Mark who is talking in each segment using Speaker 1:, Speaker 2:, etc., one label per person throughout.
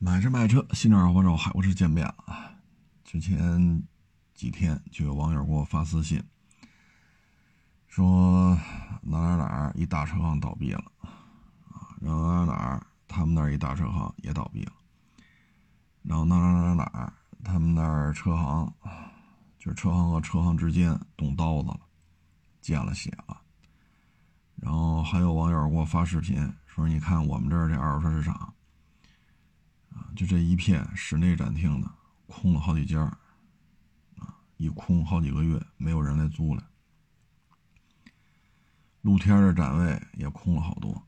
Speaker 1: 买车卖车，新车二手货海沃士见面了啊！之前几天就有网友给我发私信，说哪哪哪一大车行倒闭了啊，然后哪哪哪他们那一大车行也倒闭了，然后哪哪哪哪他们那儿车行就是车行和车行之间动刀子了，见了血了。然后还有网友给我发视频说：“你看我们这儿这二手车市场。”就这一片室内展厅的空了好几家啊，一空好几个月，没有人来租了。露天的展位也空了好多。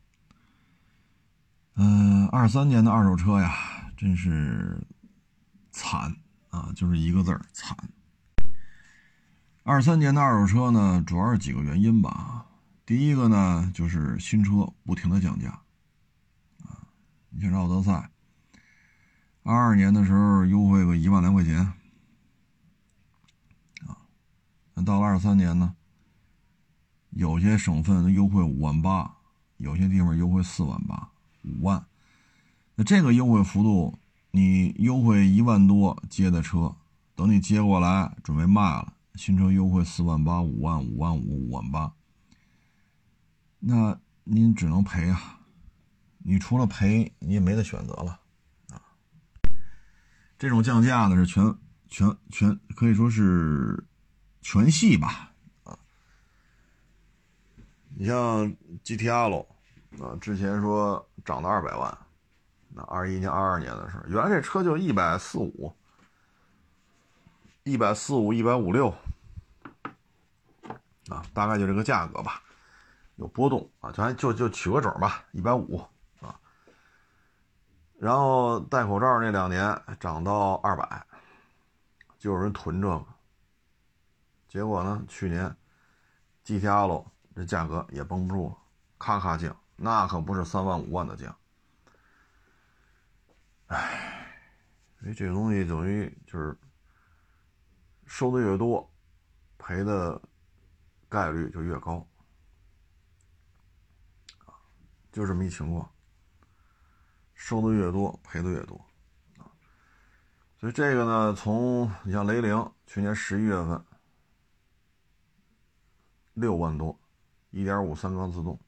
Speaker 1: 嗯，二三年的二手车呀，真是惨啊，就是一个字儿惨。二三年的二手车呢，主要是几个原因吧。第一个呢，就是新车不停的降价啊，你像奥德赛。二二年的时候优惠个一万来块钱，啊，那到了二三年呢，有些省份优惠五万八，有些地方优惠四万八、五万。那这个优惠幅度，你优惠一万多接的车，等你接过来准备卖了，新车优惠四万八、五万、五万五、五万八，那您只能赔啊！你除了赔，你也没得选择了。这种降价呢是全全全可以说是全系吧啊，你像 GTR 啊，之前说涨到二百万，那二一年、二二年的时候，原来这车就一百四五、一百四五、一百五六啊，大概就这个价格吧，有波动啊，咱就就取个整吧，一百五。然后戴口罩那两年涨到二百，就有人囤这个。结果呢，去年 GTL 这价格也绷不住了，咔咔降，那可不是三万五万的降。唉，所以这个东西等于就是收的越多，赔的概率就越高，就这么一情况。收的越多，赔的越多，啊，所以这个呢，从你像雷凌去年十一月份六万多，一点五三缸自动，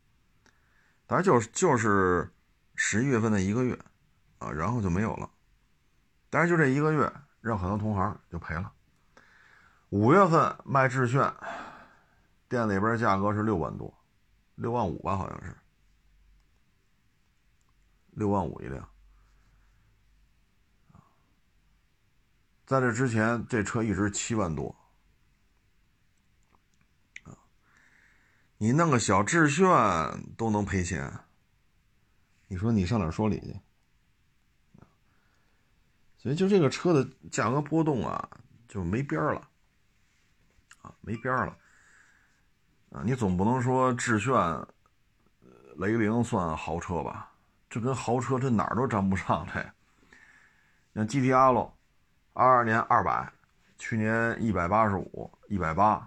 Speaker 1: 当然就是就是十一月份的一个月，啊，然后就没有了，但是就这一个月，让很多同行就赔了。五月份卖致炫，店里边价格是六万多，六万五吧，好像是。六万五一辆，在这之前，这车一直七万多，你弄个小致炫都能赔钱，你说你上哪说理去？所以就这个车的价格波动啊，就没边儿了，啊，没边儿了，啊，你总不能说致炫、雷凌算豪车吧？这跟豪车这哪儿都沾不上这。像 GTL，二二年二百，去年一百八十五，一百八，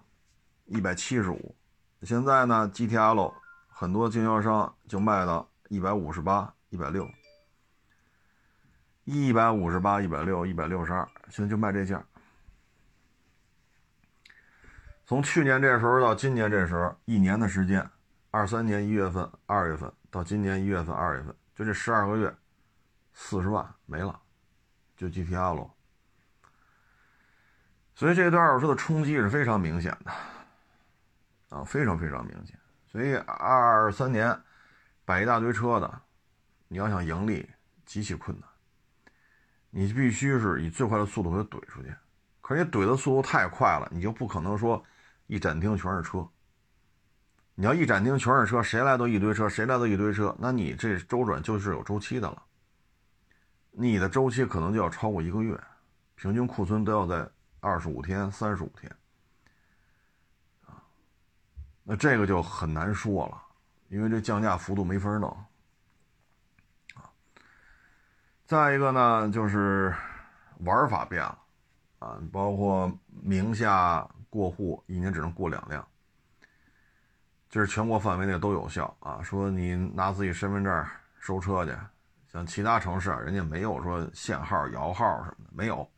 Speaker 1: 一百七十五。现在呢 GTL 很多经销商就卖到一百五十八、一百六，一百五十八、一百六、一百六十二，现在就卖这价。从去年这时候到今年这时候，一年的时间，二三年一月份、二月份到今年一月份、二月份。就这十二个月，四十万没了，就 GTR 了。所以这对二手车的冲击是非常明显的，啊，非常非常明显。所以二三年摆一大堆车的，你要想盈利极其困难，你必须是以最快的速度给怼出去。可是你怼的速度太快了，你就不可能说一展厅全是车。你要一展厅全是车，谁来都一堆车，谁来都一堆车，那你这周转就是有周期的了。你的周期可能就要超过一个月，平均库存都要在二十五天、三十五天，啊，那这个就很难说了，因为这降价幅度没法弄，啊。再一个呢，就是玩法变了，啊，包括名下过户一年只能过两辆。就是全国范围内都有效啊！说你拿自己身份证收车去，像其他城市啊，人家没有说限号、摇号什么的，没有。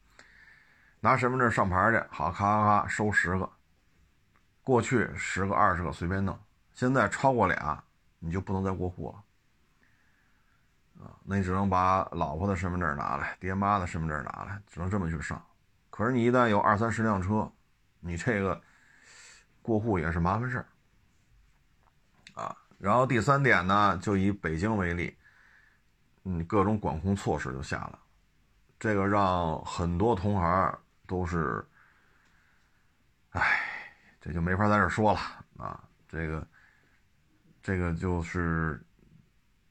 Speaker 1: 拿身份证上牌去，好，咔咔咔收十个。过去十个、二十个随便弄，现在超过俩你就不能再过户了。啊，那你只能把老婆的身份证拿来，爹妈的身份证拿来，只能这么去上。可是你一旦有二三十辆车，你这个过户也是麻烦事儿。然后第三点呢，就以北京为例，嗯，各种管控措施就下了，这个让很多同行都是，哎，这就没法在这说了啊，这个，这个就是，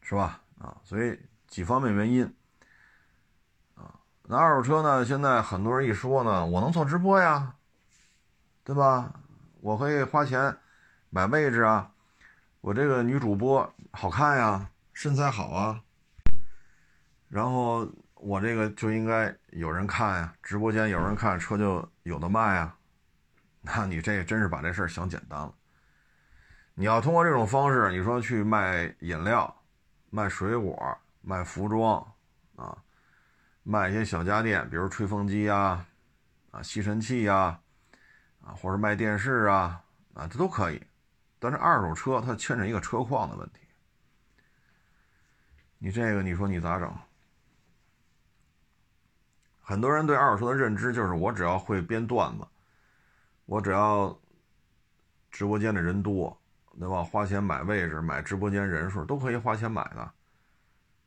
Speaker 1: 是吧？啊，所以几方面原因，啊，那二手车呢，现在很多人一说呢，我能做直播呀，对吧？我可以花钱买位置啊。我这个女主播好看呀，身材好啊，然后我这个就应该有人看呀，直播间有人看，车就有的卖呀。那你这真是把这事儿想简单了。你要通过这种方式，你说去卖饮料、卖水果、卖服装啊，卖一些小家电，比如吹风机呀、啊吸尘器呀，啊或者卖电视啊，啊这都可以。但是二手车它牵扯一个车况的问题，你这个你说你咋整？很多人对二手车的认知就是我只要会编段子，我只要直播间的人多，对吧？花钱买位置、买直播间人数都可以花钱买的，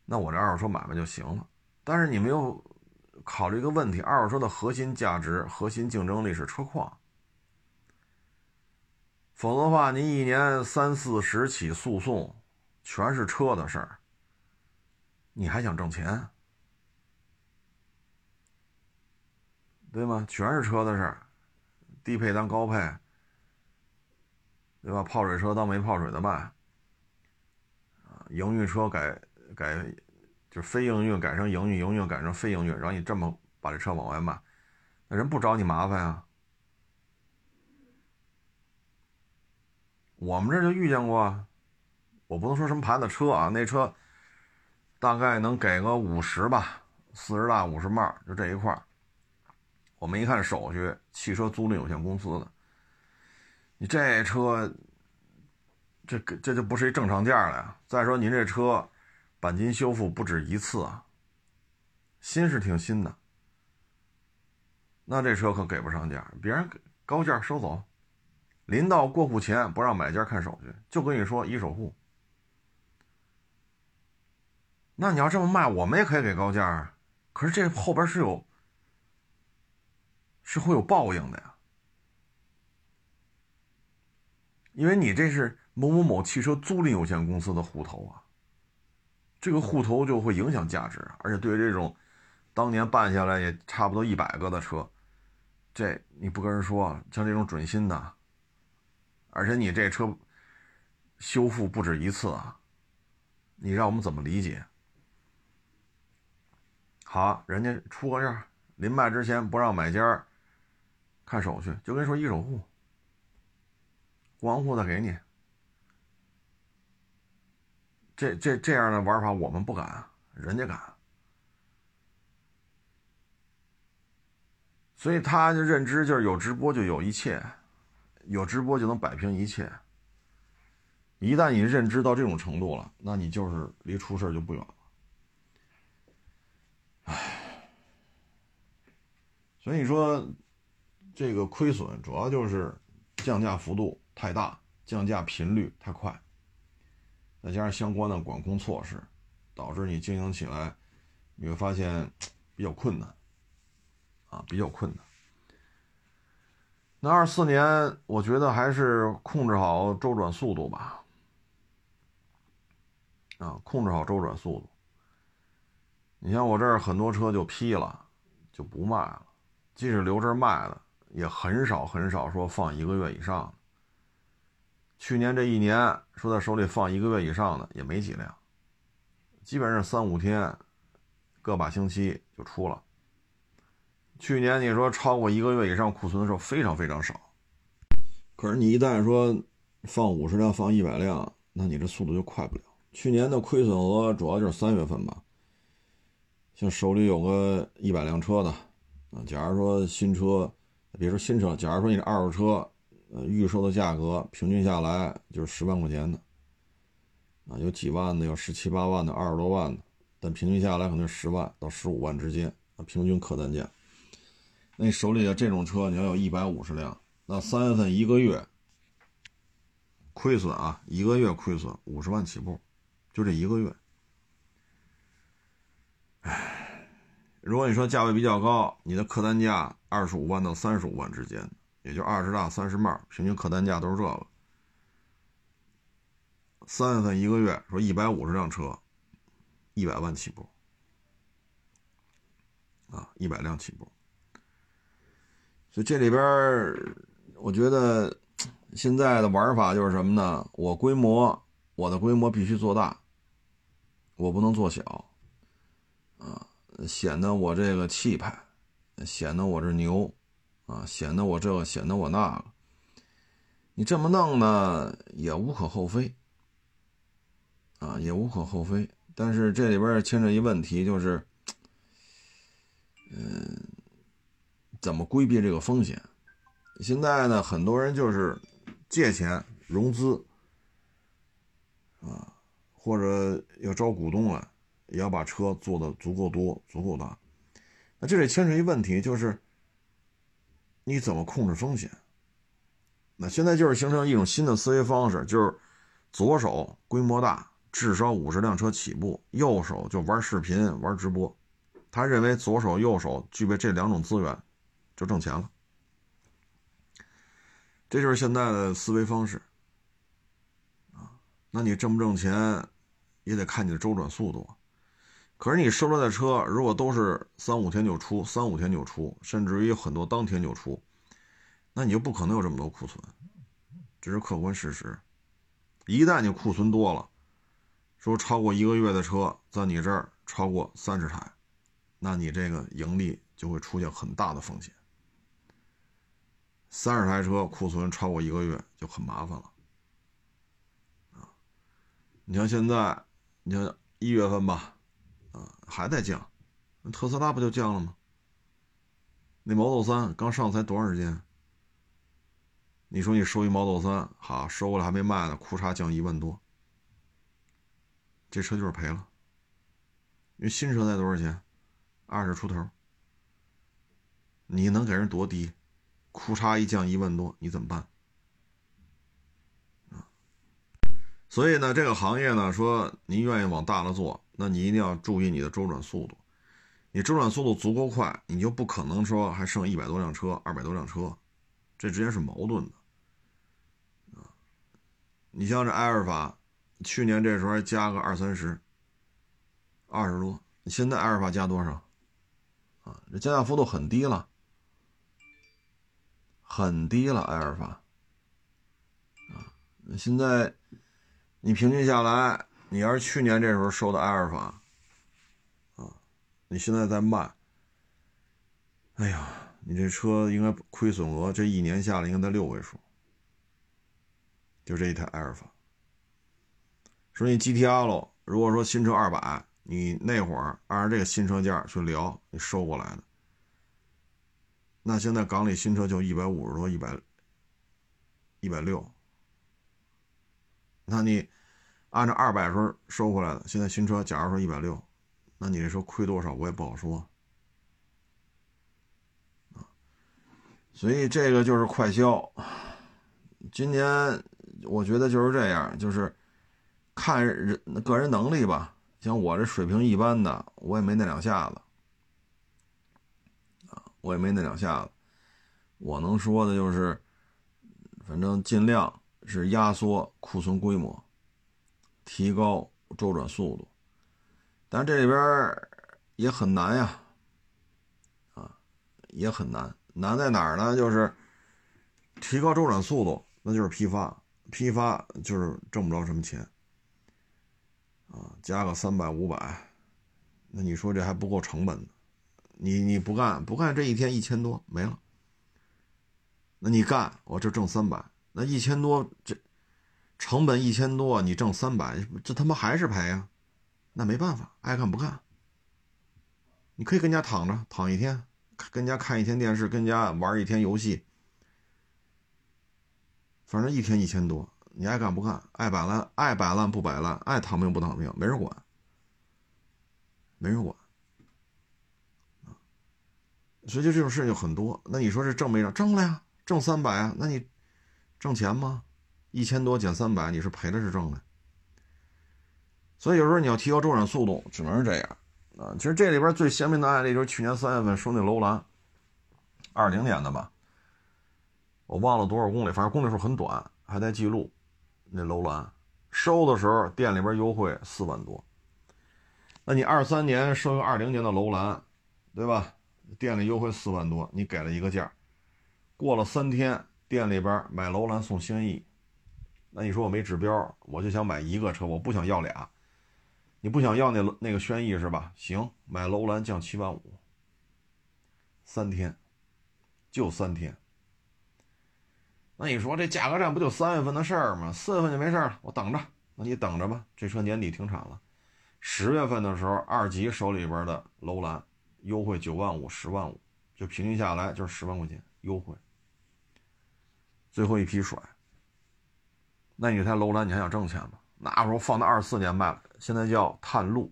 Speaker 1: 那我这二手车买卖就行了。但是你没有考虑一个问题：二手车的核心价值、核心竞争力是车况。否则的话，你一年三四十起诉讼，全是车的事儿，你还想挣钱，对吗？全是车的事儿，低配当高配，对吧？泡水车当没泡水的卖，啊，营运车改改，就非营运改成营运，营运改成非营运，然后你这么把这车往外卖，那人不找你麻烦呀？我们这就遇见过，我不能说什么牌子车啊，那车大概能给个五十吧，四十大五十迈，就这一块我们一看手续，汽车租赁有限公司的，你这车，这这就不是一正常价了呀。再说您这车，钣金修复不止一次啊，新是挺新的，那这车可给不上价，别人高价收走。临到过户前不让买家看手续，就跟你说一手户。那你要这么卖，我们也可以给高价啊。可是这后边是有，是会有报应的呀。因为你这是某某某汽车租赁有限公司的户头啊，这个户头就会影响价值，而且对于这种当年办下来也差不多一百个的车，这你不跟人说，像这种准新的。而且你这车修复不止一次啊，你让我们怎么理解？好，人家出个价，临卖之前不让买家看手续，就跟说一手户，过完户再给你。这这这样的玩法我们不敢，人家敢。所以他的认知就是有直播就有一切。有直播就能摆平一切。一旦你认知到这种程度了，那你就是离出事就不远了。唉，所以说这个亏损主要就是降价幅度太大，降价频率太快，再加上相关的管控措施，导致你经营起来你会发现比较困难，啊，比较困难。那二四年，我觉得还是控制好周转速度吧。啊，控制好周转速度。你像我这儿很多车就批了，就不卖了。即使留着卖了，也很少很少说放一个月以上。去年这一年说在手里放一个月以上的也没几辆，基本上三五天，个把星期就出了。去年你说超过一个月以上库存的时候非常非常少，可是你一旦说放五十辆、放一百辆，那你这速度就快不了。去年的亏损额主要就是三月份吧，像手里有个一百辆车的啊，假如说新车，别说新车，假如说你二手车，呃，预售的价格平均下来就是十万块钱的，啊，有几万的，有十七八万的，二十多万的，但平均下来可能十万到十五万之间啊，平均客单价。那手里的这种车，你要有一百五十辆，那三月份一个月亏损啊，一个月亏损五十万起步，就这一个月。唉，如果你说价位比较高，你的客单价二十五万到三十五万之间，也就二十大三十迈，平均客单价都是这个。三月份一个月说一百五十辆车，一百万起步，啊，一百辆起步。所以这里边我觉得现在的玩法就是什么呢？我规模，我的规模必须做大，我不能做小，啊，显得我这个气派，显得我这牛，啊，显得我这个，显得我那个。你这么弄呢，也无可厚非，啊，也无可厚非。但是这里边牵扯一问题，就是，嗯。怎么规避这个风险？现在呢，很多人就是借钱融资啊，或者要招股东来，也要把车做的足够多、足够大。那这里牵扯一问题，就是你怎么控制风险？那现在就是形成一种新的思维方式，就是左手规模大，至少五十辆车起步；右手就玩视频、玩直播。他认为左手、右手具备这两种资源。就挣钱了，这就是现在的思维方式啊。那你挣不挣钱，也得看你的周转速度。可是你收来的车，如果都是三五天就出，三五天就出，甚至于很多当天就出，那你就不可能有这么多库存，这是客观事实。一旦你库存多了，说超过一个月的车在你这儿超过三十台，那你这个盈利就会出现很大的风险。三十台车库存超过一个月就很麻烦了，啊！你像现在，你像一月份吧，啊，还在降，特斯拉不就降了吗？那 Model 三刚上才多长时间？你说你收一 Model 三，好，收过来还没卖呢，库差降一万多，这车就是赔了，因为新车才多少钱？二十出头，你能给人多低？库差一降一万多，你怎么办？啊，所以呢，这个行业呢，说您愿意往大了做，那你一定要注意你的周转速度。你周转速度足够快，你就不可能说还剩一百多辆车、二百多辆车，这之间是矛盾的。啊，你像这埃尔法，去年这时候还加个二三十，二十多，你现在埃尔法加多少？啊，这加价幅度很低了。很低了，埃尔法，啊，现在你平均下来，你要是去年这时候收的埃尔法，啊，你现在在卖，哎呀，你这车应该亏损额这一年下来应该在六位数，就这一台埃尔法。说你 GTR 喽，如果说新车二百，你那会儿按照这个新车价去聊，你收过来的。那现在港里新车就一百五十多，一百一百六。那你按照二百时候收回来的，现在新车假如说一百六，那你这车亏多少我也不好说啊。所以这个就是快销。今年我觉得就是这样，就是看人个人能力吧。像我这水平一般的，我也没那两下子。我也没那两下子，我能说的就是，反正尽量是压缩库存规模，提高周转速度，但这里边也很难呀，啊，也很难，难在哪儿呢？就是提高周转速度，那就是批发，批发就是挣不着什么钱，啊，加个三百五百，那你说这还不够成本呢。你你不干不干，这一天一千多没了。那你干，我这挣三百，那一千多这成本一千多，你挣三百，这他妈还是赔啊？那没办法，爱干不干你可以跟家躺着躺一天，跟家看一天电视，跟家玩一天游戏，反正一天一千多，你爱干不干，爱摆烂爱摆烂不摆烂，爱躺平不躺平，没人管，没人管。所以就这种事情很多。那你说是挣没挣？挣了呀，挣三百啊。那你挣钱吗？一千多减三百，你是赔了是挣的？所以有时候你要提高周转速度，只能是这样啊。其实这里边最鲜明的案例就是去年三月份收那楼兰，二零年的吧，我忘了多少公里，反正公里数很短，还在记录。那楼兰收的时候店里边优惠四万多，那你二三年收一个二零年的楼兰，对吧？店里优惠四万多，你给了一个价，过了三天，店里边买楼兰送轩逸，那你说我没指标，我就想买一个车，我不想要俩。你不想要那那个轩逸是吧？行，买楼兰降七万五，三天，就三天。那你说这价格战不就三月份的事儿吗？四月份就没事了，我等着。那你等着吧，这车年底停产了。十月份的时候，二级手里边的楼兰优惠九万五、十万五，就平均下来就是十万块钱优惠。最后一批甩。那你台楼兰你还想挣钱吗？那时候放到二四年卖了。现在叫探路，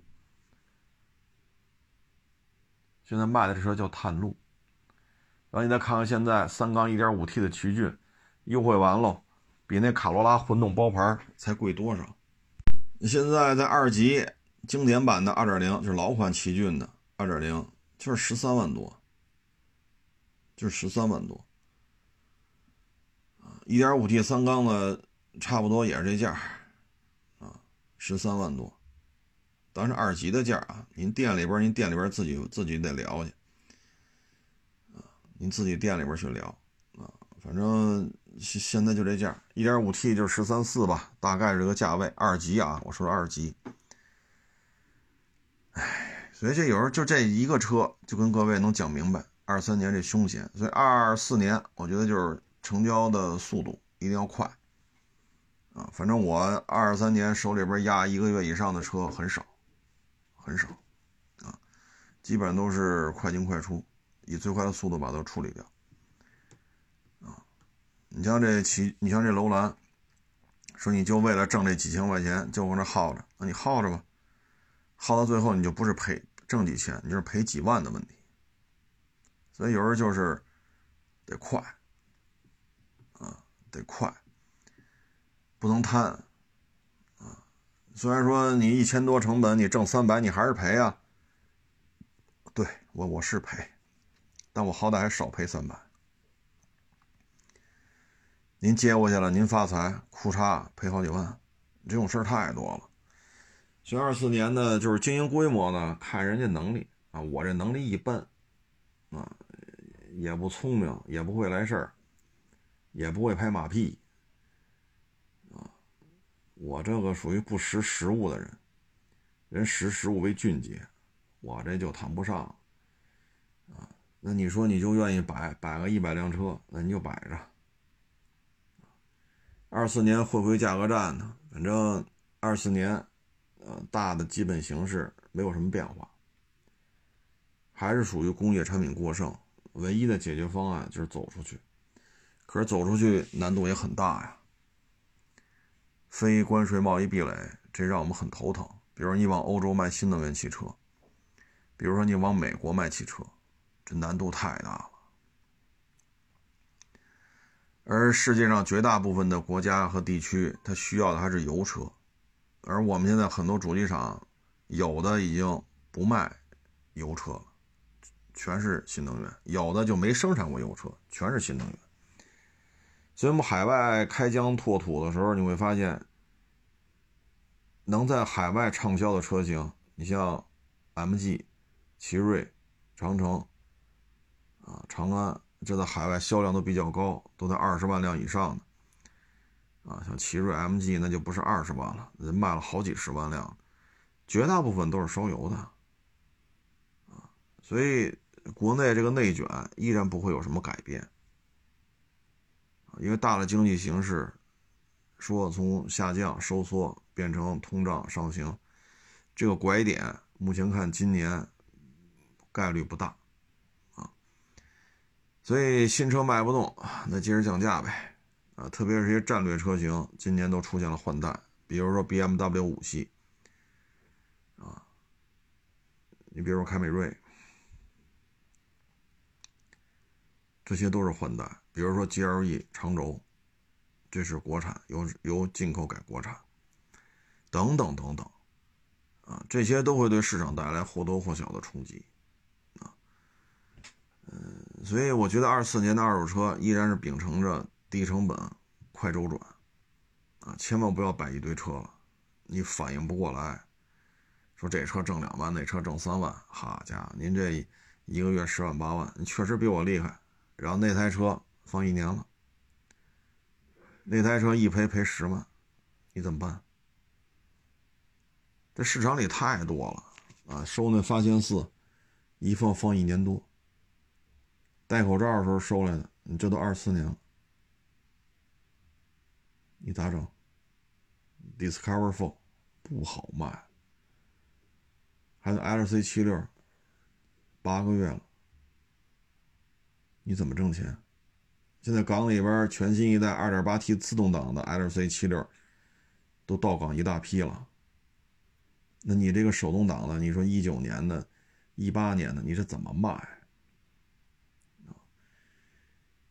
Speaker 1: 现在卖的这车叫探路。然后你再看看现在三缸 1.5T 的奇骏，优惠完了，比那卡罗拉混动包牌才贵多少？现在在二级经典版的2.0，就是老款奇骏的2.0，就是十三万多，就是十三万多。啊，1.5T 三缸的差不多也是这价，啊，十三万多。当然是二级的价啊！您店里边，您店里边自己自己得聊去啊，您自己店里边去聊啊。反正现现在就这价，一点五 T 就是十三四吧，大概这个价位。二级啊，我说的二级。哎，所以这有时候就这一个车就跟各位能讲明白二三年这凶险。所以二四年我觉得就是成交的速度一定要快啊。反正我二三年手里边压一个月以上的车很少。很少，啊，基本上都是快进快出，以最快的速度把它处理掉，啊，你像这骑，你像这楼兰，说你就为了挣这几千块钱就往这耗着，那你耗着吧，耗到最后你就不是赔挣几千，你就是赔几万的问题，所以有时候就是得快，啊，得快，不能贪啊。虽然说你一千多成本，你挣三百，你还是赔啊。对我我是赔，但我好歹还少赔三百。您接过去了，您发财，裤衩赔好几万，这种事儿太多了。学二四年呢，就是经营规模呢，看人家能力啊。我这能力一般，啊，也不聪明，也不会来事儿，也不会拍马屁啊。我这个属于不识时务的人，人识时务为俊杰，我这就谈不上啊。那你说你就愿意摆摆个一百辆车，那你就摆着。二四年会不会价格战呢？反正二四年，呃，大的基本形势没有什么变化，还是属于工业产品过剩。唯一的解决方案就是走出去，可是走出去难度也很大呀。非关税贸易壁垒，这让我们很头疼。比如你往欧洲卖新能源汽车，比如说你往美国卖汽车，这难度太大了。而世界上绝大部分的国家和地区，它需要的还是油车，而我们现在很多主机厂，有的已经不卖油车了，全是新能源；有的就没生产过油车，全是新能源。所以，我们海外开疆拓土的时候，你会发现，能在海外畅销的车型，你像 MG、奇瑞、长城啊、长安，这在海外销量都比较高，都在二十万辆以上的啊。像奇瑞 MG 那就不是二十万了，人卖了好几十万辆，绝大部分都是烧油的啊。所以，国内这个内卷依然不会有什么改变。因为大的经济形势，说从下降收缩变成通胀上行，这个拐点目前看今年概率不大啊。所以新车卖不动，那接着降价呗啊！特别是一些战略车型，今年都出现了换代，比如说 BMW 五系啊，你比如说凯美瑞，这些都是换代。比如说 GLE 长轴，这是国产，由由进口改国产，等等等等。啊，这些都会对市场带来或多或少的冲击，啊，嗯，所以我觉得二四年的二手车依然是秉承着低成本、快周转，啊，千万不要摆一堆车了，你反应不过来，说这车挣两万，那车挣三万，好家伙，您这一个月十万八万，你确实比我厉害，然后那台车放一年了，那台车一赔赔十万，你怎么办？这市场里太多了啊！收那发现四，一放放一年多。戴口罩的时候收来的，你这都二四年了，你咋整？Discover Four 不好卖，还有 LC 七六，八个月了，你怎么挣钱？现在港里边全新一代 2.8T 自动挡的 LC 七六，都到港一大批了。那你这个手动挡的，你说一九年的、一八年的，你是怎么卖？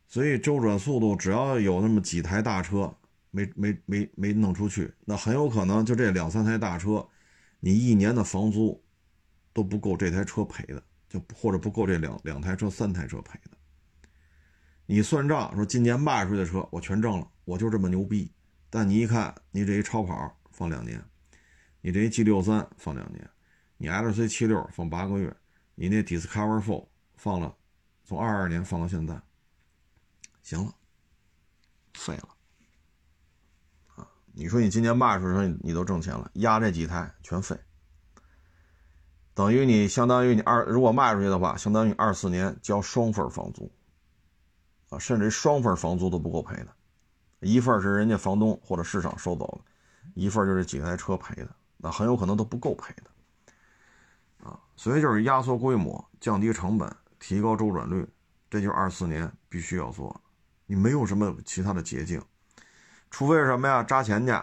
Speaker 1: 所以周转速度，只要有那么几台大车没没没没弄出去，那很有可能就这两三台大车，你一年的房租都不够这台车赔的，就或者不够这两两台车、三台车赔的。你算账说今年卖出去的车我全挣了，我就这么牛逼。但你一看，你这一超跑放两年。你这一 G 六三放两年，你 LC 七六放八个月，你那 Discover Four 放了，从二二年放到现在，行了，废了，你说你今年卖出去，你都挣钱了，压这几台全废，等于你相当于你二如果卖出去的话，相当于二四年交双份房租，啊，甚至于双份房租都不够赔的，一份是人家房东或者市场收走了，一份就是几台车赔的。那很有可能都不够赔的，啊，所以就是压缩规模、降低成本、提高周转率，这就是二四年必须要做。你没有什么其他的捷径，除非是什么呀？扎钱去，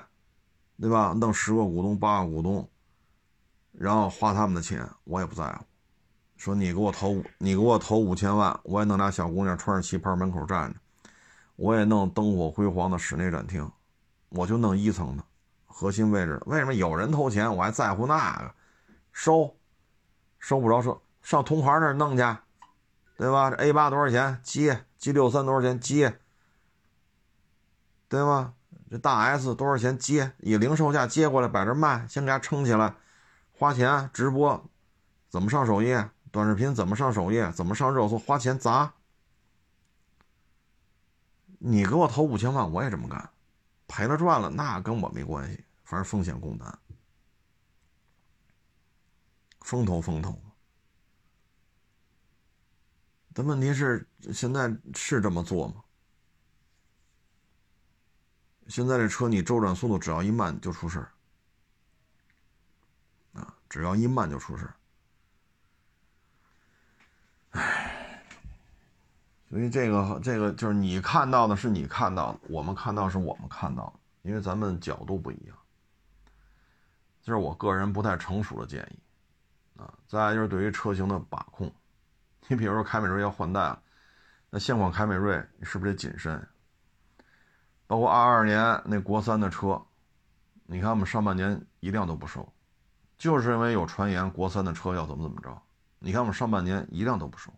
Speaker 1: 对吧？弄十个股东、八个股东，然后花他们的钱，我也不在乎。说你给我投，你给我投五千万，我也弄俩小姑娘穿着旗袍门口站着，我也弄灯火辉煌的室内展厅，我就弄一层的。核心位置，为什么有人投钱，我还在乎那个？收，收不着，收上同行那儿弄去，对吧？这 A 八多少钱？接，G 六三多少钱？接，对吗？这大 S 多少钱？接，以零售价接过来摆这卖，先给它撑起来，花钱直播，怎么上首页？短视频怎么上首页？怎么上热搜？花钱砸，你给我投五千万，我也这么干。赔了赚了，那跟我没关系，反正风险共担，风投风投。但问题是，现在是这么做吗？现在这车你周转速度只要一慢就出事儿，啊，只要一慢就出事儿。唉，所以这个这个就是你看到的是你看到的，我们看到是我们看到的。因为咱们角度不一样，这是我个人不太成熟的建议，啊，再来就是对于车型的把控，你比如说凯美瑞要换代了，那现款凯美瑞你是不是得谨慎？包括二二年那国三的车，你看我们上半年一辆都不收，就是因为有传言国三的车要怎么怎么着，你看我们上半年一辆都不收，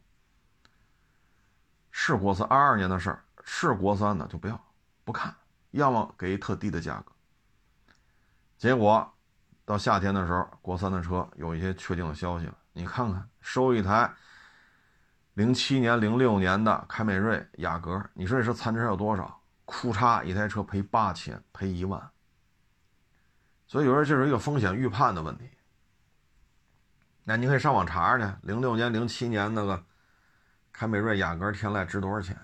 Speaker 1: 是国三二二年的事儿，是国三的就不要不看。要么给一特低的价格，结果到夏天的时候，国三的车有一些确定的消息了。你看看，收一台零七年、零六年的凯美瑞雅阁，你说这车残值有多少？库嚓，一台车赔八千，赔一万。所以有时候这是一个风险预判的问题。那你可以上网查查去，零六年、零七年那个凯美瑞雅阁天籁值多少钱？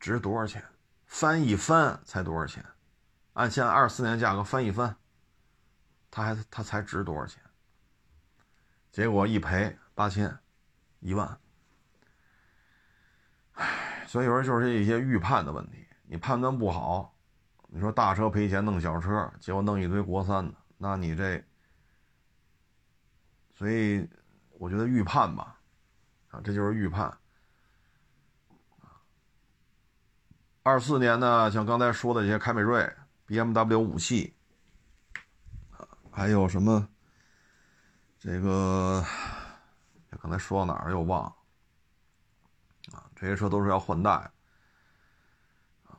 Speaker 1: 值多少钱？翻一番才多少钱？按现在二四年价格翻一番，它还它才值多少钱？结果一赔八千、一万。唉，所以有时候就是一些预判的问题，你判断不好，你说大车赔钱弄小车，结果弄一堆国三的，那你这，所以我觉得预判吧，啊，这就是预判。二四年呢，像刚才说的这些凯美瑞、BMW 五系，还有什么？这个刚才说到哪儿又忘了啊？这些车都是要换代。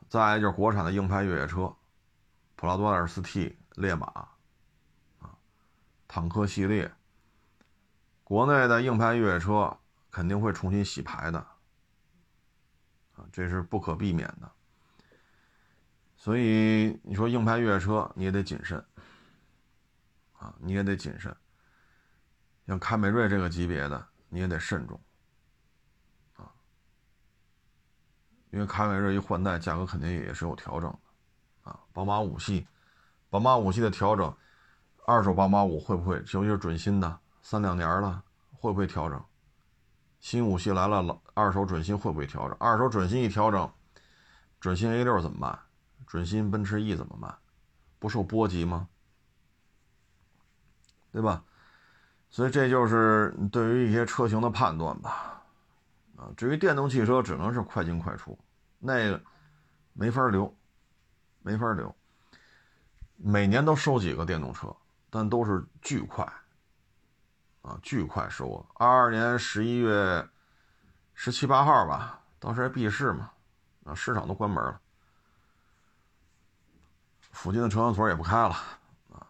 Speaker 1: 再一就是国产的硬派越野车，普拉多 2.4T、烈马，啊，坦克系列。国内的硬派越野车肯定会重新洗牌的，啊，这是不可避免的。所以你说硬派越野车，你也得谨慎，啊，你也得谨慎。像凯美瑞这个级别的，你也得慎重，啊，因为凯美瑞一换代，价格肯定也是有调整的，啊，宝马五系，宝马五系的调整，二手宝马五会不会，尤其是准新的三两年了，会不会调整？新五系来了，老二手准新会不会调整？二手准新一调整，准新 A 六怎么办？准新奔驰 E 怎么办？不受波及吗？对吧？所以这就是对于一些车型的判断吧。啊，至于电动汽车，只能是快进快出，那个没法留，没法留。每年都收几个电动车，但都是巨快，啊，巨快收。二二年十一月十七八号吧，当时还闭市嘛，啊，市场都关门了。附近的车管所也不开了啊！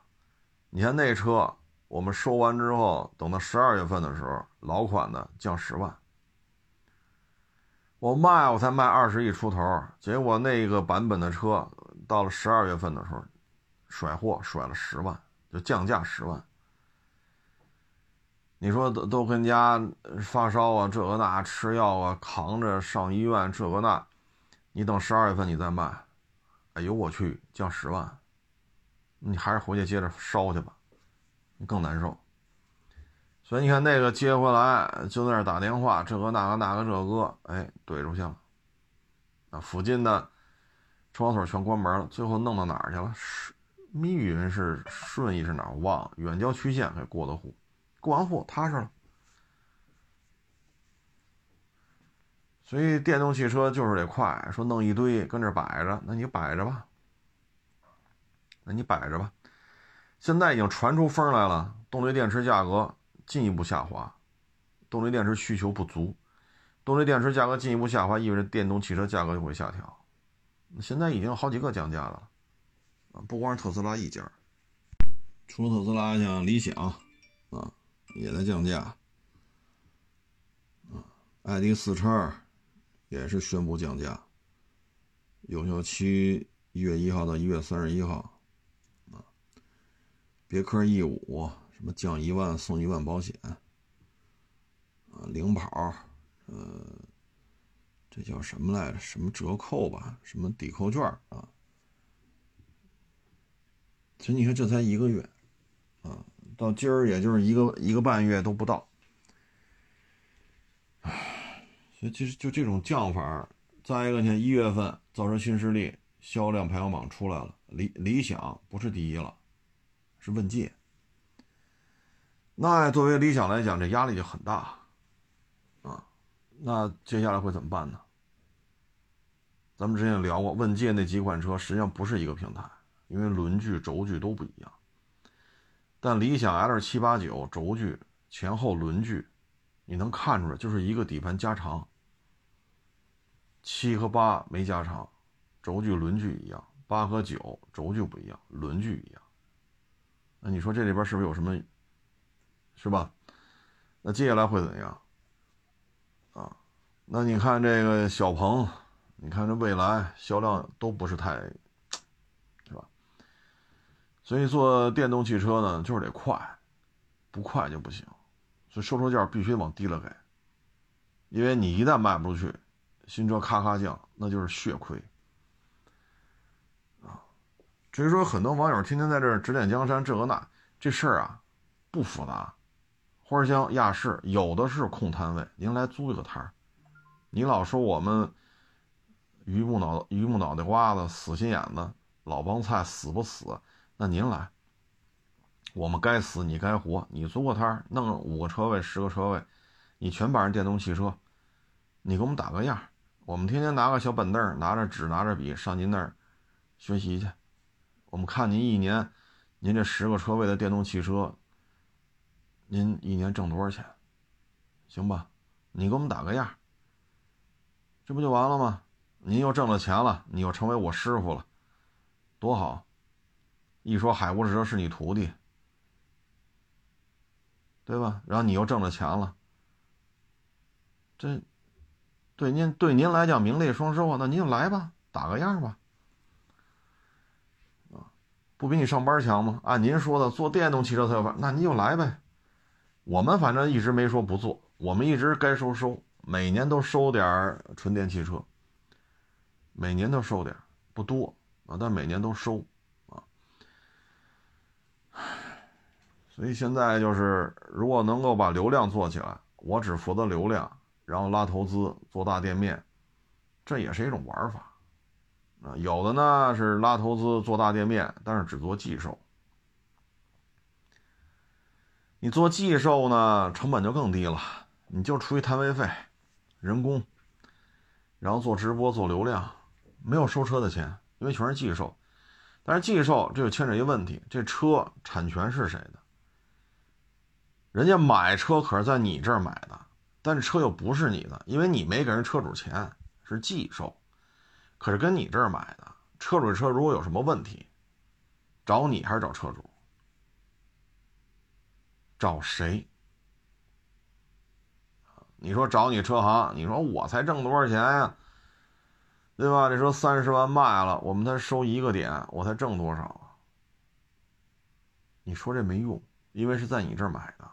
Speaker 1: 你看那车，我们收完之后，等到十二月份的时候，老款的降十万，我卖我才卖二十亿出头，结果那个版本的车到了十二月份的时候，甩货甩了十万，就降价十万。你说都都跟家发烧啊，这个那吃药啊，扛着上医院这个那，你等十二月份你再卖。哎呦我去，降十万，你还是回去接着烧去吧，你更难受。所以你看那个接回来就在那打电话，这个那个那个这个，哎，怼出去了。啊，附近的车管所全关门了，最后弄到哪儿去了？是密云是顺义是哪儿？忘了。远郊区县给过的户，过完户踏实了。所以电动汽车就是得快，说弄一堆跟这摆着，那你摆着吧，那你摆着吧。现在已经传出风来了，动力电池价格进一步下滑，动力电池需求不足，动力电池价格进一步下滑，意味着电动汽车价格就会下调。现在已经好几个降价了，啊，不光是特斯拉一家，除了特斯拉，像理想啊也在降价，啊，爱迪四叉。也是宣布降价，有效期一月一号到一月三十一号，啊，别克 E 五什么降一万送一万保险，啊，领跑，呃，这叫什么来着？什么折扣吧？什么抵扣券啊？其实你看，这才一个月，啊，到今儿也就是一个一个半月都不到。所以其实就这种降法，再一个，你看一月份造车新势力销量排行榜出来了，理理想不是第一了，是问界。那作为理想来讲，这压力就很大啊。那接下来会怎么办呢？咱们之前聊过，问界那几款车实际上不是一个平台，因为轮距、轴距都不一样。但理想 L 七八九轴距前后轮距，你能看出来就是一个底盘加长。七和八没加长，轴距轮距一样；八和九轴距不一样，轮距一样。那你说这里边是不是有什么？是吧？那接下来会怎样？啊？那你看这个小鹏，你看这未来销量都不是太，是吧？所以做电动汽车呢，就是得快，不快就不行。所以售车价必须往低了给，因为你一旦卖不出去。新车咔咔降，那就是血亏啊！至于说很多网友天天在这指点江山，这个那这事儿啊不复杂，花乡亚市有的是空摊位，您来租一个摊儿。你老说我们榆木脑榆木脑袋瓜子死心眼子，老帮菜死不死？那您来，我们该死你该活，你租个摊儿，弄五个车位十个车位，你全摆上电动汽车，你给我们打个样，我们天天拿个小板凳，拿着纸拿着笔上您那儿学习去，我们看您一年，您这十个车位的电动汽车，您一年挣多少钱？行吧，你给我们打个样。这不就完了吗？您又挣了钱了，你又成为我师傅了，多好！一说海无蛇是你徒弟，对吧？然后你又挣了钱了，这对您对您来讲名利双收啊！那您就来吧，打个样吧，啊，不比你上班强吗？按您说的，做电动汽车才有法，那您就来呗。我们反正一直没说不做，我们一直该收收。每年都收点纯电汽车，每年都收点不多啊，但每年都收啊。所以现在就是，如果能够把流量做起来，我只负责流量，然后拉投资做大店面，这也是一种玩法啊。有的呢是拉投资做大店面，但是只做寄售。你做寄售呢，成本就更低了，你就出一摊位费。人工，然后做直播做流量，没有收车的钱，因为全是寄售。但是寄售这就牵扯一个问题，这车产权是谁的？人家买车可是在你这儿买的，但是车又不是你的，因为你没给人车主钱，是寄售，可是跟你这儿买的。车主的车如果有什么问题，找你还是找车主？找谁？你说找你车行，你说我才挣多少钱呀？对吧？这车三十万卖了，我们才收一个点，我才挣多少啊？你说这没用，因为是在你这儿买的，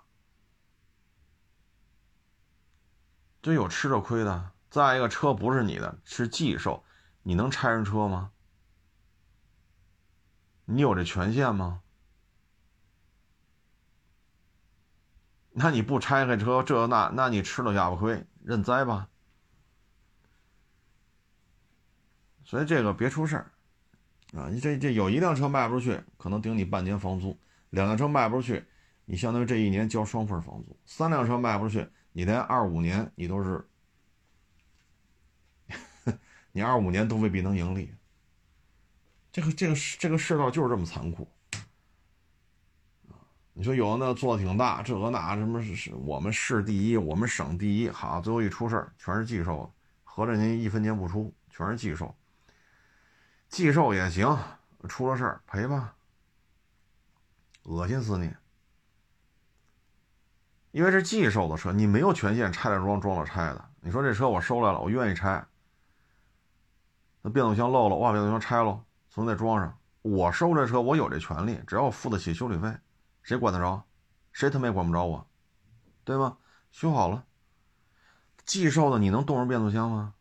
Speaker 1: 就有吃着亏的。再一个，车不是你的，是寄售，你能拆人车吗？你有这权限吗？那你不拆开车，这那，那你吃了哑巴亏，认栽吧。所以这个别出事儿，啊，你这这有一辆车卖不出去，可能顶你半年房租；两辆车卖不出去，你相当于这一年交双份房租；三辆车卖不出去，你连二五年你都是，你二五年都未必能盈利。这个这个这个世道就是这么残酷。你说有的那做的挺大，这个那什么是我们市第一，我们省第一，好，最后一出事儿全是寄售，合着您一分钱不出，全是寄售。寄售也行，出了事儿赔吧，恶心死你！因为是寄售的车，你没有权限拆了装，装了拆的。你说这车我收来了，我愿意拆，那变速箱漏了，我把变速箱拆了，重新再装上。我收这车，我有这权利，只要我付得起修理费。谁管得着？谁他妈也管不着我，对吗？修好了，寄售的你能动上变速箱吗？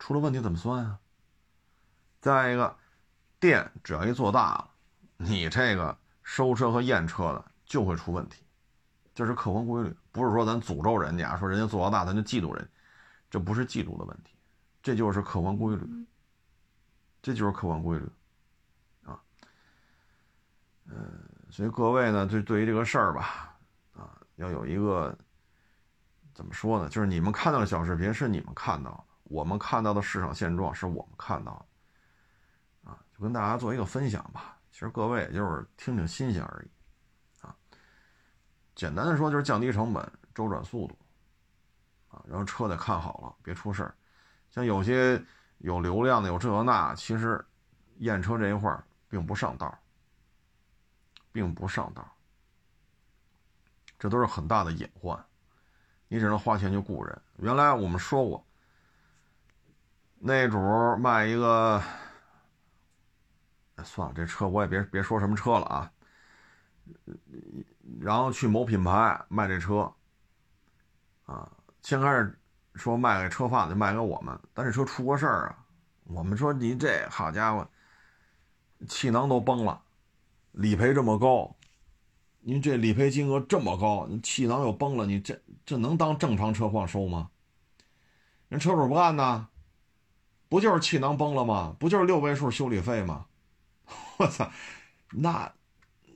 Speaker 1: 出了问题怎么算啊？再一个，店只要一做大了，你这个收车和验车的就会出问题，这是客观规律，不是说咱诅咒人家，说人家做到大咱就嫉妒人，这不是嫉妒的问题，这就是客观规律，这就是客观规律。嗯，所以各位呢，对对于这个事儿吧，啊，要有一个怎么说呢？就是你们看到的小视频是你们看到的，我们看到的市场现状是我们看到的，啊，就跟大家做一个分享吧。其实各位也就是听听新鲜而已，啊，简单的说就是降低成本、周转速度，啊，然后车得看好了，别出事儿。像有些有流量的、有这那，其实验车这一块儿并不上道。并不上道，这都是很大的隐患。你只能花钱去雇人。原来我们说过，那主卖一个，算了，这车我也别别说什么车了啊。然后去某品牌卖这车，啊，先开始说卖给车贩子，卖给我们，但这车出过事儿啊。我们说你这好家伙，气囊都崩了。理赔这么高，您这理赔金额这么高，气囊又崩了，你这这能当正常车况收吗？人车主不干呢，不就是气囊崩了吗？不就是六位数修理费吗？我操，那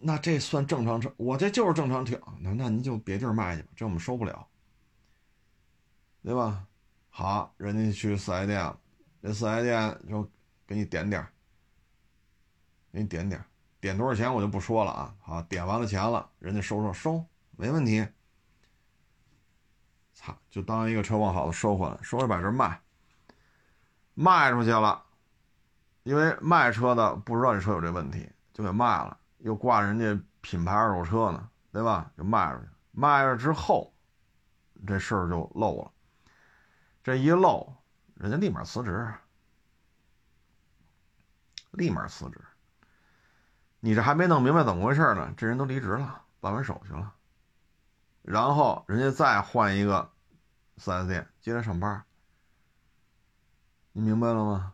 Speaker 1: 那这算正常车？我这就是正常车，那那您就别地儿卖去吧，这我们收不了，对吧？好，人家去四 S 店，这四 S 店就给你点点给你点点点多少钱我就不说了啊，好，点完了钱了，人家收收收，没问题。操，就当一个车况好的收回来，收回来把这卖，卖出去了，因为卖车的不知道这车有这问题，就给卖了，又挂人家品牌二手车呢，对吧？就卖出去，卖了之后，这事儿就漏了，这一漏，人家立马辞职，立马辞职。你这还没弄明白怎么回事呢，这人都离职了，办完手续了，然后人家再换一个四 S 店接着上班，你明白了吗？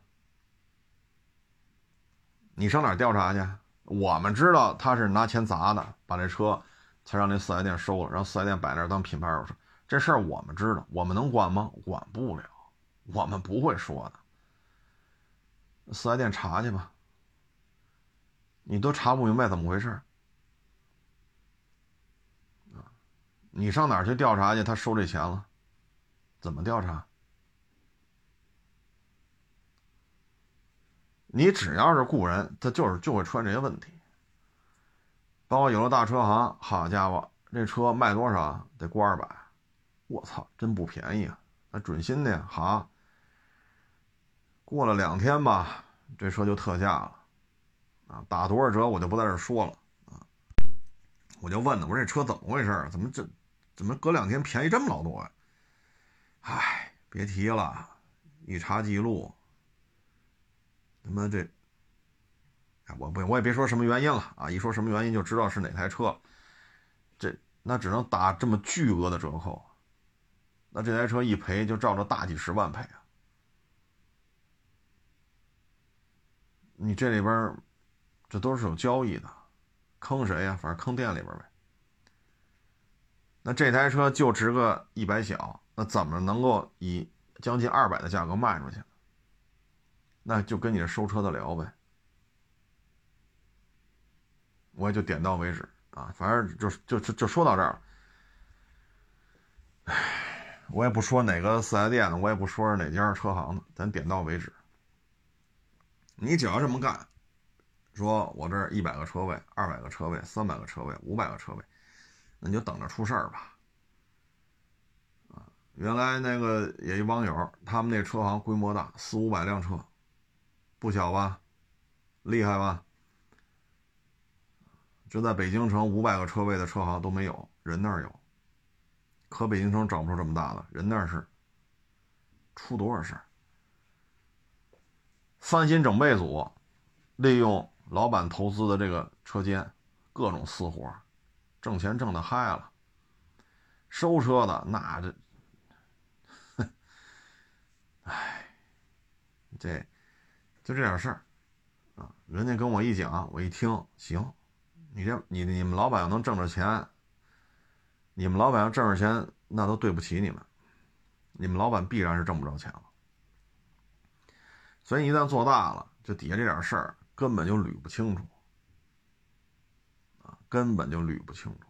Speaker 1: 你上哪调查去？我们知道他是拿钱砸的，把这车才让那四 S 店收了，让四 S 店摆那当品牌二手车，这事儿我们知道，我们能管吗？管不了，我们不会说的。四 S 店查去吧。你都查不明白怎么回事啊？你上哪儿去调查去？他收这钱了，怎么调查？你只要是雇人，他就是就会出现这些问题。包括有的大车行，好家伙，这车卖多少？得过二百，我操，真不便宜啊！那准新的呀，好，过了两天吧，这车就特价了。啊，打多少折我就不在这说了啊！我就问他，我说这车怎么回事？怎么这怎么隔两天便宜这么老多呀？唉，别提了，一查记录，他妈这，我不我也别说什么原因了啊！一说什么原因就知道是哪台车，这那只能打这么巨额的折扣，那这台车一赔就照着大几十万赔啊！你这里边。这都是有交易的，坑谁呀？反正坑店里边呗。那这台车就值个一百小，那怎么能够以将近二百的价格卖出去？那就跟你这收车的聊呗。我也就点到为止啊，反正就就就就说到这儿。唉，我也不说哪个四 S 店的，我也不说哪家车行的，咱点到为止。你只要这么干。说我这一百个车位、二百个车位、三百个车位、五百个车位，那你就等着出事儿吧。啊，原来那个也一网友，他们那车行规模大，四五百辆车，不小吧？厉害吧？就在北京城五百个车位的车行都没有人那儿有，可北京城找不出这么大的人那是出多少事儿？翻新整备组利用。老板投资的这个车间，各种私活，挣钱挣的嗨了。收车的那这，唉，这就这点事儿啊。人家跟我一讲，我一听，行，你这你你们老板要能挣着钱，你们老板要挣着钱，那都对不起你们。你们老板必然是挣不着钱了。所以一旦做大了，就底下这点事儿。根本就捋不清楚，啊，根本就捋不清楚，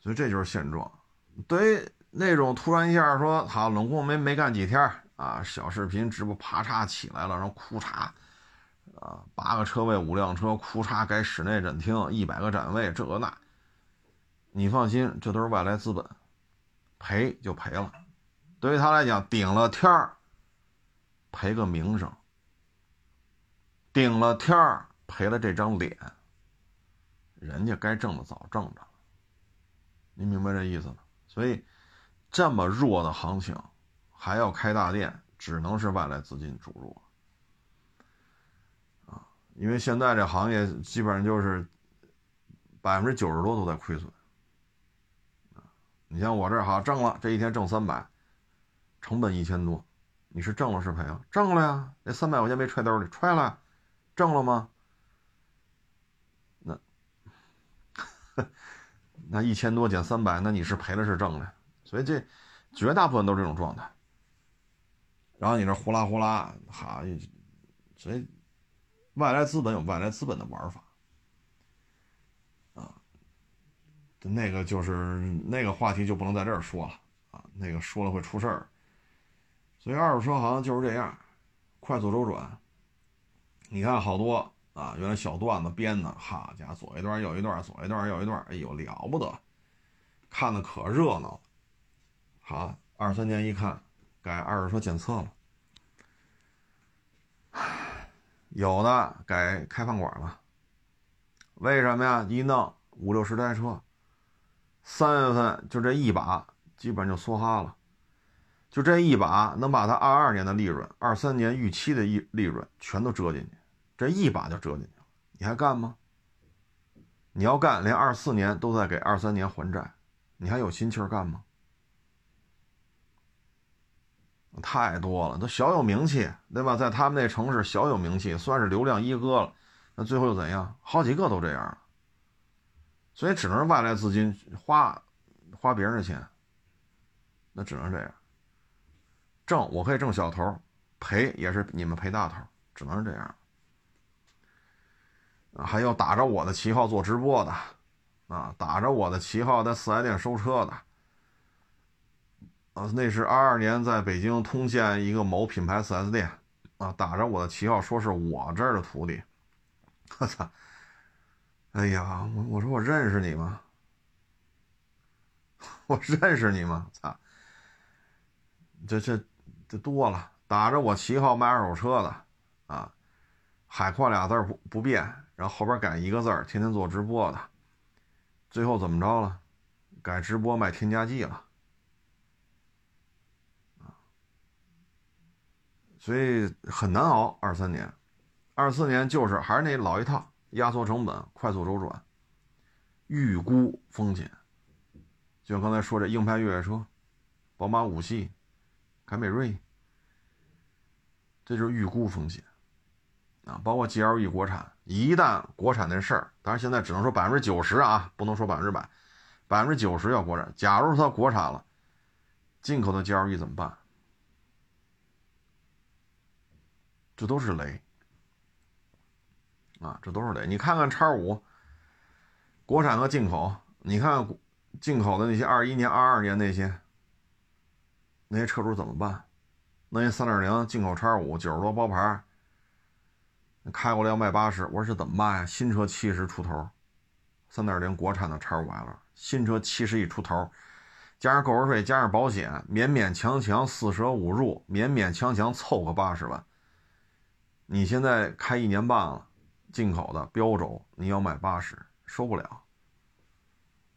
Speaker 1: 所以这就是现状。对于那种突然一下说好，冷宫没没干几天啊，小视频直播啪嚓起来了，然后哭嚓，啊，八个车位五辆车，哭嚓改室内展厅，一百个展位，这个那，你放心，这都是外来资本，赔就赔了。对于他来讲，顶了天儿，赔个名声。顶了天儿，赔了这张脸，人家该挣的早挣着了，您明白这意思吗？所以，这么弱的行情，还要开大店，只能是外来资金注入啊！因为现在这行业基本上就是百分之九十多都在亏损你像我这好挣了，这一天挣三百，成本一千多，你是挣了是赔了？挣了呀，那三百块钱没揣兜里，揣了。挣了吗？那那一千多减三百，那你是赔了是挣了？所以这绝大部分都是这种状态。然后你这呼啦呼啦，哈，所以外来资本有外来资本的玩法啊。那个就是那个话题就不能在这儿说了啊，那个说了会出事儿。所以二手车行就是这样，快速周转。你看好多啊，原来小段子编的，哈家左一段右一段，左一段右一段，哎呦了不得，看的可热闹了。好，二三年一看，改二手车检测了，有的改开饭馆了。为什么呀？一弄五六十台车，三月份就这一把，基本就梭哈了。就这一把能把他二二年的利润、二三年预期的利利润全都折进去，这一把就折进去了。你还干吗？你要干，连二四年都在给二三年还债，你还有心气儿干吗？太多了，都小有名气，对吧？在他们那城市小有名气，算是流量一哥了。那最后又怎样？好几个都这样了，所以只能外来资金花花别人的钱，那只能这样。挣我可以挣小头，赔也是你们赔大头，只能是这样。还有打着我的旗号做直播的，啊，打着我的旗号在四 S 店收车的，啊，那是二二年在北京通县一个某品牌四 S 店，啊，打着我的旗号说是我这儿的徒弟，我操！哎呀，我我说我认识你吗？我认识你吗？操！这这。这多了，打着我旗号卖二手车的，啊，海阔俩字不不变，然后后边改一个字儿天天做直播的，最后怎么着了？改直播卖添加剂了，啊，所以很难熬。二三年、二四年就是还是那老一套，压缩成本，快速周转，预估风险。就像刚才说这硬派越野车，宝马五系。凯美瑞，这就是预估风险啊！包括 GLE 国产，一旦国产的事儿，当然现在只能说百分之九十啊，不能说百分之百，百分之九十要国产。假如说它国产了，进口的 GLE 怎么办？这都是雷啊！这都是雷。你看看叉五，国产和进口，你看进口的那些二一年、二二年那些。那些车主怎么办？那些三点零进口叉五九十多包牌，开过来要卖八十，我说这怎么办呀？新车七十出头，三点零国产的叉五 L，新车七十一出头，加上购置税，加上保险，勉勉强强四舍五入，勉勉强强凑个八十万。你现在开一年半了，进口的标轴，你要卖八十，受不了。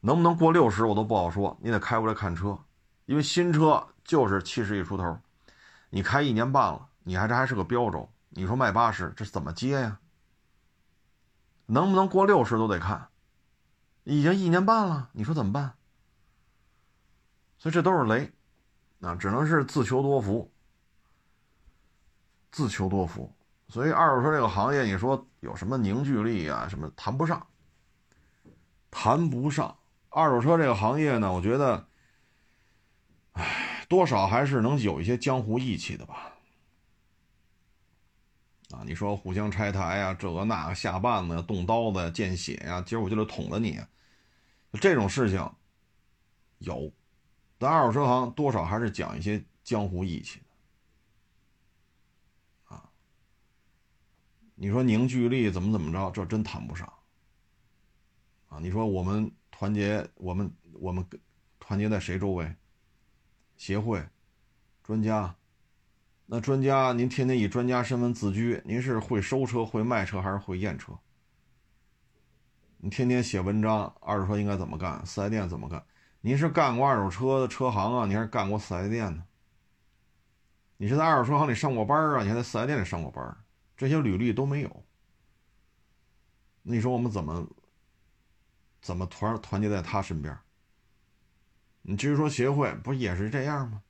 Speaker 1: 能不能过六十我都不好说，你得开过来看车，因为新车。就是七十一出头，你开一年半了，你还这还是个标轴，你说卖八十，这怎么接呀？能不能过六十都得看，已经一年半了，你说怎么办？所以这都是雷，啊，只能是自求多福，自求多福。所以二手车这个行业，你说有什么凝聚力啊？什么谈不上，谈不上。二手车这个行业呢，我觉得，唉。多少还是能有一些江湖义气的吧？啊，你说互相拆台呀，这个那个下绊子、动刀子、见血呀，今儿我就得捅了你，这种事情有，但二手车行多少还是讲一些江湖义气的啊。你说凝聚力怎么怎么着，这真谈不上啊。你说我们团结，我们我们团结在谁周围？协会，专家，那专家您天天以专家身份自居，您是会收车、会卖车还是会验车？你天天写文章，二手车应该怎么干？四 S 店怎么干？您是干过二手车的车行啊？你还是干过四 S 店呢？你是在二手车行里上过班啊？你还在四 S 店里上过班？这些履历都没有，你说我们怎么怎么团团结在他身边？你至于说协会不也是这样吗？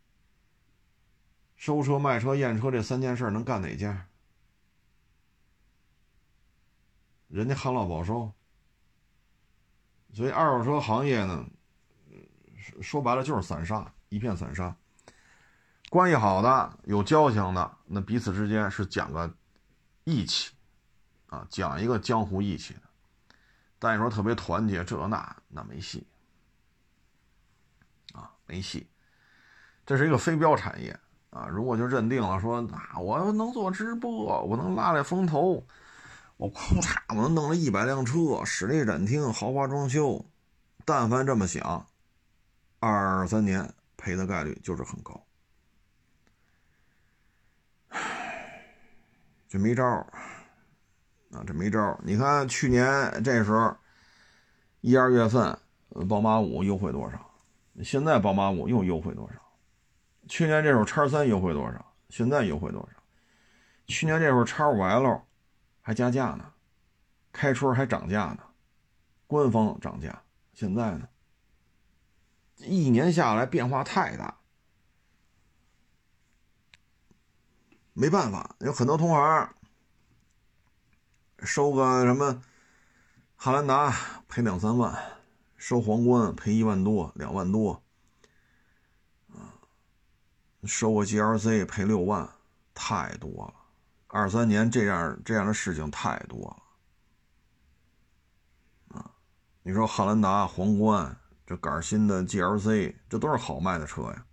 Speaker 1: 收车、卖车、验车这三件事能干哪件？人家旱涝保收，所以二手车行业呢，说白了就是散沙，一片散沙。关系好的、有交情的，那彼此之间是讲个义气啊，讲一个江湖义气的。但你说特别团结，这那那没戏啊，没戏。这是一个非标产业啊！如果就认定了说啊，我能做直播，我能拉来风投，我哐嚓，我能弄了一百辆车，室内展厅，豪华装修，但凡这么想，二三年赔的概率就是很高。唉这没招啊，这没招。你看去年这时候一二月份，宝马五优惠多少？现在宝马五又优惠多少？去年这时候叉三优惠多少？现在优惠多少？去年这时候叉五 L 还加价呢，开春还涨价呢，官方涨价。现在呢，一年下来变化太大。没办法，有很多同行收个什么汉兰达赔两三万，收皇冠赔一万多、两万多，收个 GLC 赔六万，太多了。二三年这样这样的事情太多了，啊，你说汉兰达、皇冠这杆新的 GLC，这都是好卖的车呀。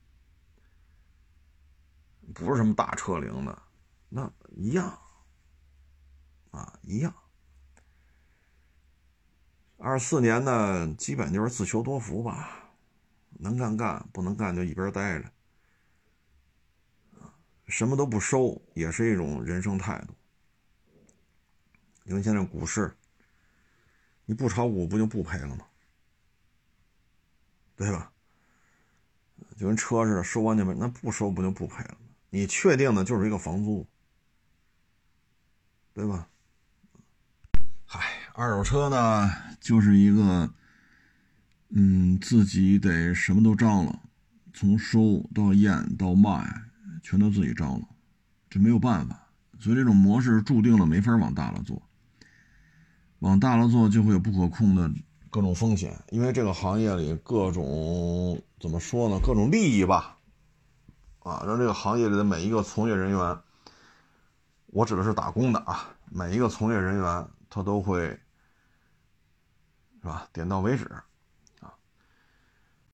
Speaker 1: 不是什么大车龄的，那一样啊，一样。二四年呢，基本就是自求多福吧，能干干，不能干就一边待着，什么都不收也是一种人生态度。因为现在股市，你不炒股不就不赔了吗？对吧？就跟车似的，收完就没，那不收不就不赔了吗？你确定的就是一个房租，对吧？嗨，二手车呢，就是一个，嗯，自己得什么都张罗，从收到验到卖，全都自己招了，这没有办法。所以这种模式注定了没法往大了做，往大了做就会有不可控的各种风险，因为这个行业里各种怎么说呢？各种利益吧。啊，让这个行业里的每一个从业人员，我指的是打工的啊，每一个从业人员他都会，是吧？点到为止